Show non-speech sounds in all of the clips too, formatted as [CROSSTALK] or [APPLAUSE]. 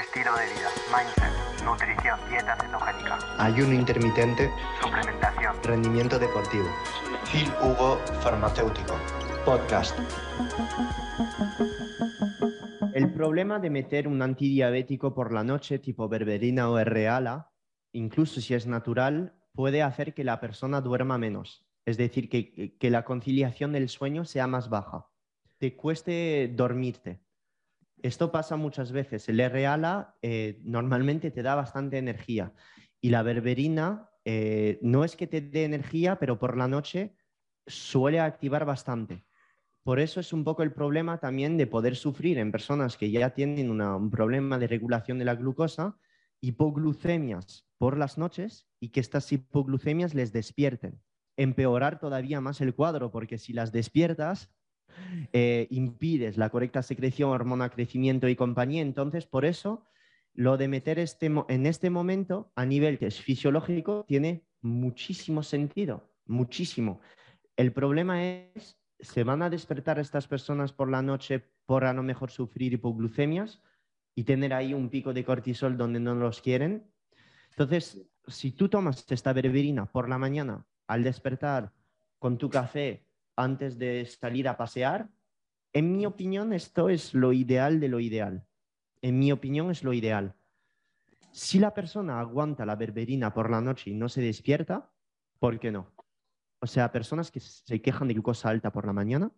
estilo de vida, mindset, nutrición, dieta cetogénica, ayuno intermitente, suplementación, rendimiento deportivo. Phil Hugo Farmacéutico, podcast. El problema de meter un antidiabético por la noche, tipo berberina o R-ala, incluso si es natural, puede hacer que la persona duerma menos. Es decir, que, que la conciliación del sueño sea más baja. Te cueste dormirte. Esto pasa muchas veces. El R-ala eh, normalmente te da bastante energía y la berberina eh, no es que te dé energía, pero por la noche suele activar bastante. Por eso es un poco el problema también de poder sufrir en personas que ya tienen un problema de regulación de la glucosa, hipoglucemias por las noches y que estas hipoglucemias les despierten. Empeorar todavía más el cuadro, porque si las despiertas, eh, impides la correcta secreción, hormona, crecimiento y compañía. Entonces, por eso, lo de meter este, en este momento, a nivel que es fisiológico, tiene muchísimo sentido, muchísimo. El problema es, ¿se van a despertar estas personas por la noche por a lo mejor sufrir hipoglucemias y tener ahí un pico de cortisol donde no los quieren? Entonces, si tú tomas esta berberina por la mañana al despertar con tu café antes de salir a pasear, en mi opinión esto es lo ideal de lo ideal. En mi opinión es lo ideal. Si la persona aguanta la berberina por la noche y no se despierta, ¿por qué no? O sea, personas que se quejan de glucosa alta por la mañana,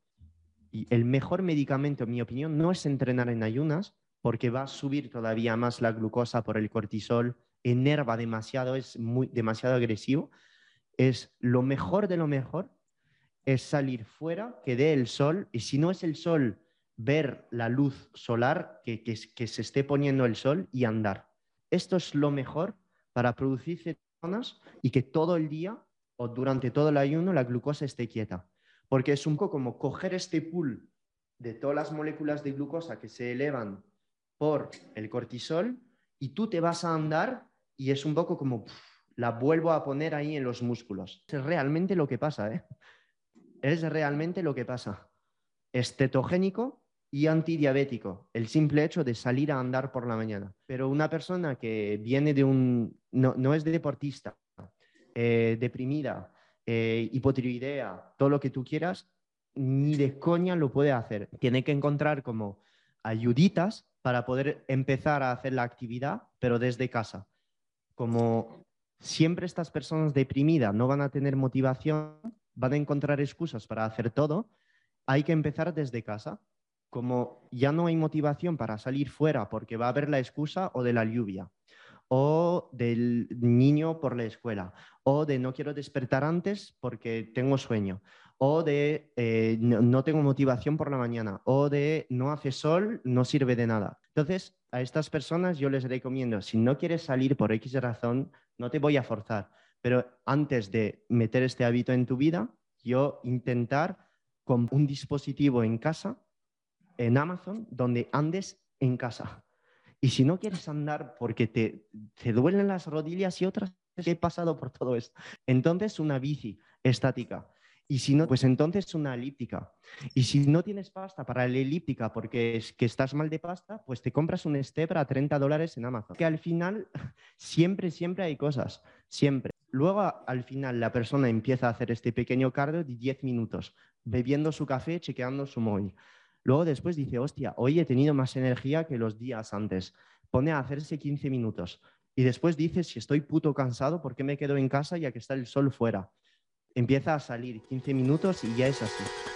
y el mejor medicamento, en mi opinión, no es entrenar en ayunas, porque va a subir todavía más la glucosa por el cortisol, enerva demasiado, es muy, demasiado agresivo. Es lo mejor de lo mejor es salir fuera, que dé el sol, y si no es el sol, ver la luz solar, que, que, se esté poniendo el sol y andar. Esto es lo mejor para producir cetonas y que todo el día o durante todo el ayuno la glucosa esté quieta. Porque es un poco como coger este pool de todas las moléculas de glucosa que se elevan por el cortisol y tú te vas a andar y es un poco como la vuelvo a poner ahí en los músculos. Es realmente lo que pasa, ¿eh? Es realmente lo que pasa. Es cetogénico y antidiabético, el simple hecho de salir a andar por la mañana. Pero una persona que viene de un, no, es deportista, eh, deprimida, eh, hipotiroidea, todo lo que tú quieras, ni de coña lo puede hacer. Tiene que encontrar como ayuditas para poder empezar a hacer la actividad, pero desde casa. Como siempre estas personas deprimidas no van a tener motivación, van a encontrar excusas para hacer todo, hay que empezar desde casa. Como ya no hay motivación para salir fuera porque va a haber la excusa o de la lluvia, o del niño por la escuela, o de no quiero despertar antes porque tengo sueño, o de eh, no, tengo motivación por la mañana, o de no hace sol, no sirve de nada. Entonces, a estas personas yo les recomiendo, si no quieres salir por X razón, no te voy a forzar, pero antes de meter este hábito en tu vida, yo intentar con un dispositivo en casa, en Amazon, donde andes en casa. Y si no quieres andar porque te, te duelen las rodillas y otras, he pasado por todo esto. Entonces, una bici estática. Y si no, pues entonces una elíptica. Y si no tienes pasta para la elíptica porque es que estás mal de pasta, pues te compras un step a 30 dólares en Amazon. Que al final [LAUGHS] siempre, siempre hay cosas, siempre. Luego al final la persona empieza a hacer este pequeño cardio de 10 minutos, bebiendo su café, chequeando su móvil. Luego después dice, hostia, hoy he tenido más energía que los días antes. Pone a hacerse 15 minutos. Y después dice, si estoy puto cansado, ¿por qué me quedo en casa ya que está el sol fuera? empieza a salir 15 minutos y ya es así.